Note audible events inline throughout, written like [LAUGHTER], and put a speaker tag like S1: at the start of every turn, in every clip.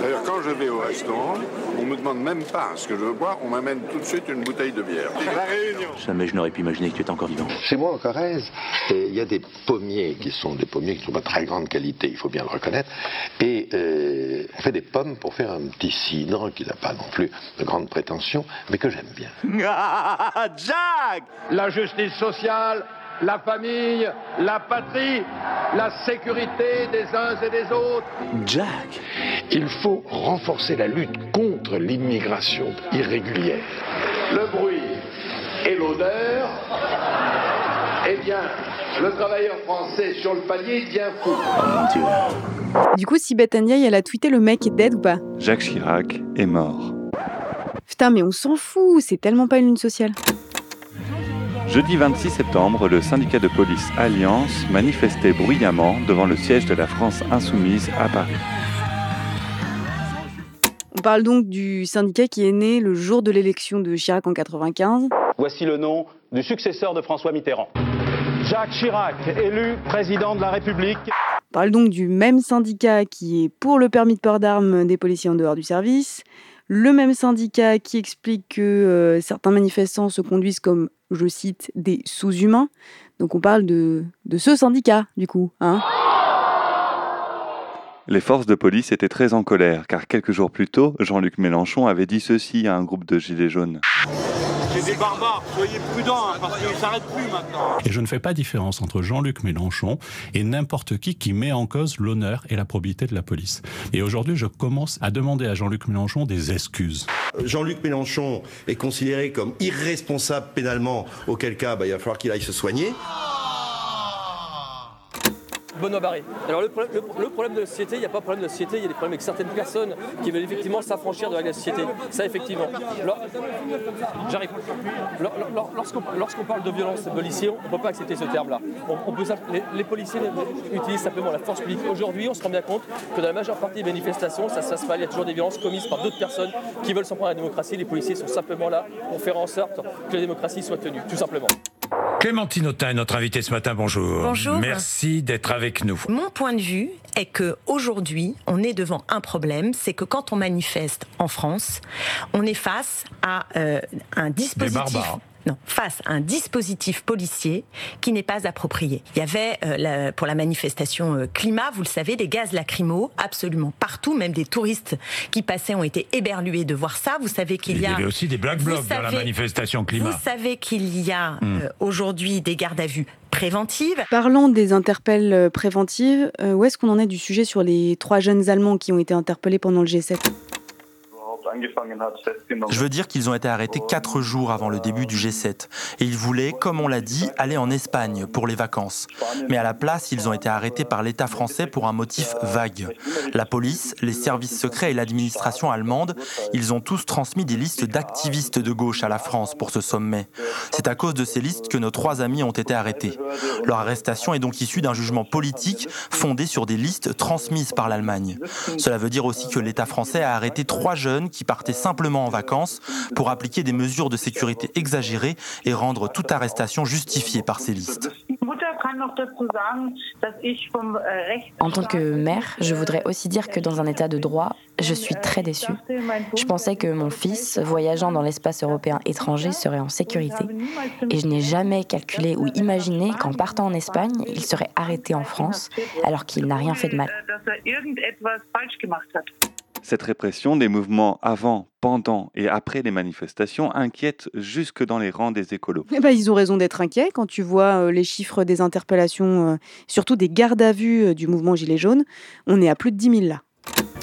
S1: D'ailleurs, quand je vais au restaurant, on me demande même pas ce que je veux boire, on m'amène tout de suite une bouteille de bière. La réunion.
S2: Jamais je n'aurais pu imaginer que tu étais encore vivant.
S3: Chez moi, en Corrèze, et il y a des pommiers qui sont des pommiers qui ne sont pas de très grande qualité, il faut bien le reconnaître. Et euh, on fait des pommes pour faire un petit cidre qui n'a pas non plus de grande prétention, mais que j'aime bien. [LAUGHS]
S4: Jack La justice sociale, la famille, la patrie, la sécurité des uns et des autres.
S2: Jack
S3: Il faut renforcer la lutte contre l'immigration irrégulière.
S4: Le bruit et l'odeur. Eh bien, le travailleur français sur le palier devient fou.
S2: Oh mon dieu.
S5: Du coup, si Beth Ndiaye, elle a tweeté le mec est dead ou pas?
S6: Jacques Chirac est mort.
S5: Putain, mais on s'en fout, c'est tellement pas une lune sociale.
S6: Jeudi 26 septembre, le syndicat de police Alliance manifestait bruyamment devant le siège de la France insoumise à Paris.
S5: On parle donc du syndicat qui est né le jour de l'élection de Chirac en 95.
S7: Voici le nom du successeur de François Mitterrand.
S8: Jacques Chirac, élu président de la République.
S5: On parle donc du même syndicat qui est pour le permis de port d'armes des policiers en dehors du service. Le même syndicat qui explique que euh, certains manifestants se conduisent comme, je cite, des sous-humains. Donc on parle de, de ce syndicat, du coup. Hein
S6: Les forces de police étaient très en colère, car quelques jours plus tôt, Jean-Luc Mélenchon avait dit ceci à un groupe de gilets jaunes.
S9: C'est des barbares, soyez prudents, hein, parce qu'ils ne s'arrêtent plus maintenant.
S10: Et je ne fais pas différence entre Jean-Luc Mélenchon et n'importe qui qui met en cause l'honneur et la probité de la police. Et aujourd'hui, je commence à demander à Jean-Luc Mélenchon des excuses.
S11: Jean-Luc Mélenchon est considéré comme irresponsable pénalement, auquel cas bah, il va falloir qu'il aille se soigner.
S12: Benoît Barré. Alors le, problème- de la société, il n'y a pas de problème de la société, il y a des problèmes avec certaines personnes qui veulent effectivement s'affranchir de la société. Ça effectivement. J'arrive. Lors- lors- Lorsqu'on parle de violence policière, on ne peut pas accepter ce terme-là. On, les, les policiers utilisent simplement la force publique. Aujourd'hui, on se rend bien compte que dans la majeure partie des manifestations, ça, ça se passe, il y a toujours des violences commises par d'autres personnes qui veulent s'en prendre à la démocratie. Les policiers sont simplement là pour faire en sorte que la démocratie soit tenue, tout simplement.
S13: Clémentine Autain est notre invitée ce matin. Bonjour.
S14: Bonjour.
S13: Merci d'être avec nous.
S14: Mon point de vue est que aujourd'hui, on est devant un problème, c'est que quand on manifeste en France, on est face à euh, un dispositif. Non, face à un dispositif policier qui n'est pas approprié. Il y avait euh, la- pour la manifestation euh, climat, vous le savez, des gaz lacrymaux absolument partout, même des touristes qui passaient ont été éberlués de voir ça. Vous savez qu'il
S13: Il
S14: y
S13: y
S14: a
S13: avait aussi des black blocs dans la manifestation climat.
S14: Vous savez qu'il y a
S13: Hmm.
S14: euh, aujourd'hui des gardes à vue préventives.
S5: Parlant des interpelles préventives, euh, où est-ce qu'on en est du sujet sur les trois jeunes Allemands qui ont été interpellés pendant le G7
S15: Je veux dire qu'ils ont été arrêtés quatre jours avant le début du G7 et ils voulaient, comme on l'a dit, aller en Espagne pour les vacances. Mais à la place, ils ont été arrêtés par l'État français pour un motif vague. La police, les services secrets et l'administration allemande, ils ont tous transmis des listes d'activistes de gauche à la France pour ce sommet. C'est à cause de ces listes que nos trois amis ont été arrêtés. Leur arrestation est donc issue d'un jugement politique fondé sur des listes transmises par l'Allemagne. Cela veut dire aussi que l'État français a arrêté trois jeunes qui partaient simplement en vacances pour appliquer des mesures de sécurité exagérées et rendre toute arrestation justifiée par ces listes.
S16: En tant que mère, je voudrais aussi dire que dans un état de droit, je suis très déçue. Je pensais que mon fils, voyageant dans l'espace européen étranger, serait en sécurité. Et je n'ai jamais calculé ou imaginé qu'en partant en Espagne, il serait arrêté en France alors qu'il n'a rien fait de mal.
S6: Cette répression des mouvements avant, pendant et après les manifestations inquiète jusque dans les rangs des écolos.
S5: Eh ben, ils ont raison d'être inquiets quand tu vois euh, les chiffres des interpellations, euh, surtout des gardes à vue euh, du mouvement Gilets jaunes. On est à plus de 10 000 là.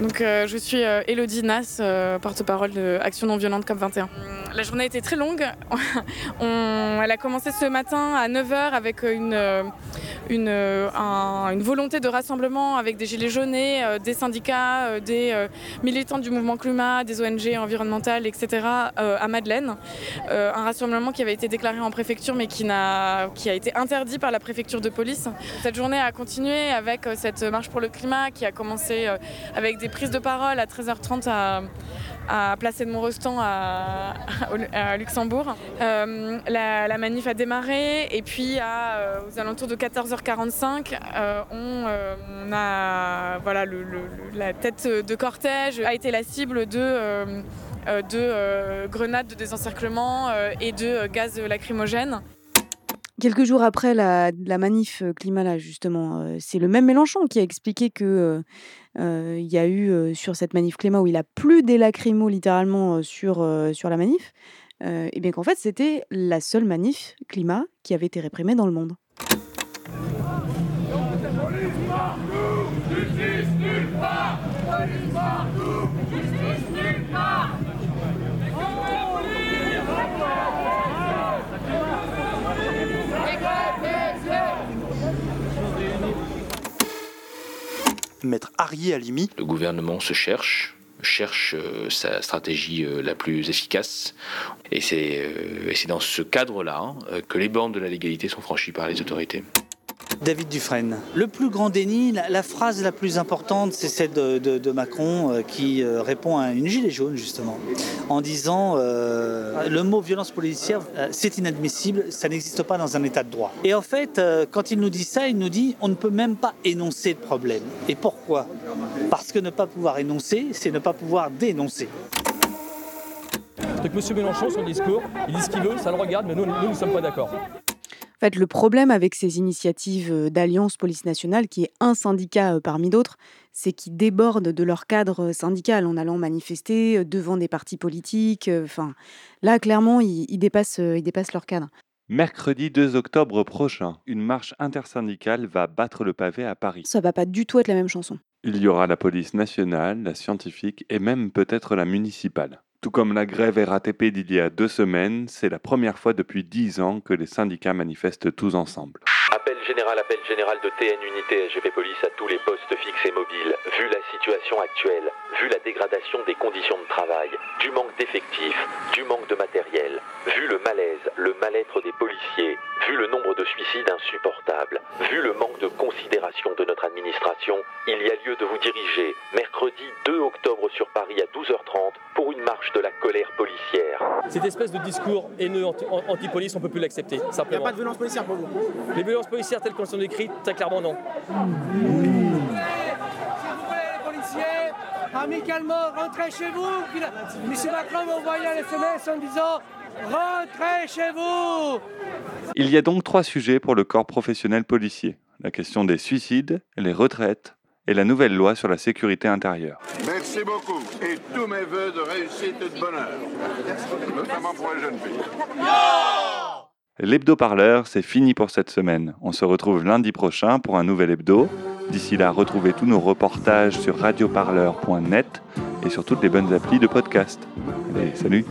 S17: Donc, euh, je suis euh, Elodie Nas, euh, porte-parole de Action non violente COP21. La journée a été très longue. [LAUGHS] On- elle a commencé ce matin à 9h avec une, une, un- une volonté de rassemblement avec des gilets jaunes, des syndicats, des militants du mouvement climat, des ONG environnementales, etc. à Madeleine. Un rassemblement qui avait été déclaré en préfecture mais qui, qui a été interdit par la préfecture de police. Cette journée a continué avec cette marche pour le climat qui a commencé avec des prises de parole à 13h30 à, à Placé de Montrestan à, à Luxembourg. Euh, la, manif a démarré et puis à, euh, aux alentours de 14h45, euh, on, a voilà la tête de cortège a été la cible de de grenades de désencerclement et de gaz lacrymogènes.
S5: Quelques jours après la, manif euh, climat, là, justement, euh, c'est le même Mélenchon qui a expliqué que euh, il y a eu sur cette manif climat où il a plus des lacrymos littéralement sur, sur la manif, et bien qu'en fait c'était la seule manif climat qui avait été réprimée dans le monde.
S15: Maître Arié Alimi,
S18: Le gouvernement se cherche, cherche euh, sa stratégie euh, la plus efficace. Et c'est euh, dans ce cadre-là hein, que les bornes de la légalité sont franchies par les autorités.
S19: David Dufresne. Le plus grand déni, la, la phrase la plus importante, c'est celle de, de- de Macron euh, qui euh, répond à une gilet jaune, justement, en disant euh, le mot violence policière, euh, c'est inadmissible, ça n'existe pas dans un état de droit. Et en fait, euh, quand il nous dit ça, il nous dit on ne peut même pas énoncer de problème. Et pourquoi? Parce que ne pas pouvoir énoncer, c'est ne pas pouvoir dénoncer.
S12: Donc M. Mélenchon, son discours, il dit ce qu'il veut, ça le regarde, mais nous, nous ne sommes pas d'accord.
S5: En fait, le problème avec ces initiatives euh, d'alliance police nationale, qui est un syndicat euh, parmi d'autres, c'est qu'ils débordent de leur cadre euh, syndical en allant manifester devant des partis politiques. Enfin, là, clairement, ils, ils dépassent, ils dépassent leur cadre.
S6: Mercredi 2 octobre prochain, une marche intersyndicale va battre le pavé à Paris.
S5: Ça va pas du tout être la même chanson.
S6: Il y aura la police nationale, la scientifique et même peut-être la municipale. Tout comme la grève RATP d'il y a deux semaines, c'est la première fois depuis dix ans que les syndicats manifestent tous ensemble.
S20: Appel général, appel général de TN Unité SGP Police à tous les postes fixes et mobiles. Vu la situation actuelle, vu la dégradation des conditions de travail, du manque d'effectifs, du manque de matériel, vu le malaise, le mal-être des policiers, vu le nombre de suicides insupportables, vu le manque de considération de notre administration, il y a lieu de vous diriger mercredi 2 octobre sur Paris à 12h30 pour une marche de la colère policière.
S12: Cette espèce de discours haineux anti- an- anti-police, on ne peut plus l'accepter,
S21: Il n'y a pas de violence policière pour vous?
S12: Les violences policières telles qu'elles sont décrites, très clairement non.
S21: les policiers, amicalement, rentrez chez vous. Monsieur Macron m'a envoyé un SMS en disant Rentrez chez vous
S6: Il y a donc trois sujets pour le corps professionnel policier. La question des suicides, les retraites et la nouvelle loi sur la sécurité intérieure.
S1: Merci beaucoup et tous mes voeux de réussite et de bonheur, notamment pour les jeunes filles.
S6: L'hebdo-parleur, c'est fini pour cette semaine. On se retrouve lundi prochain pour un nouvel hebdo. D'ici là, retrouvez tous nos reportages sur radioparleur.net et sur toutes les bonnes applis de podcast. Allez, salut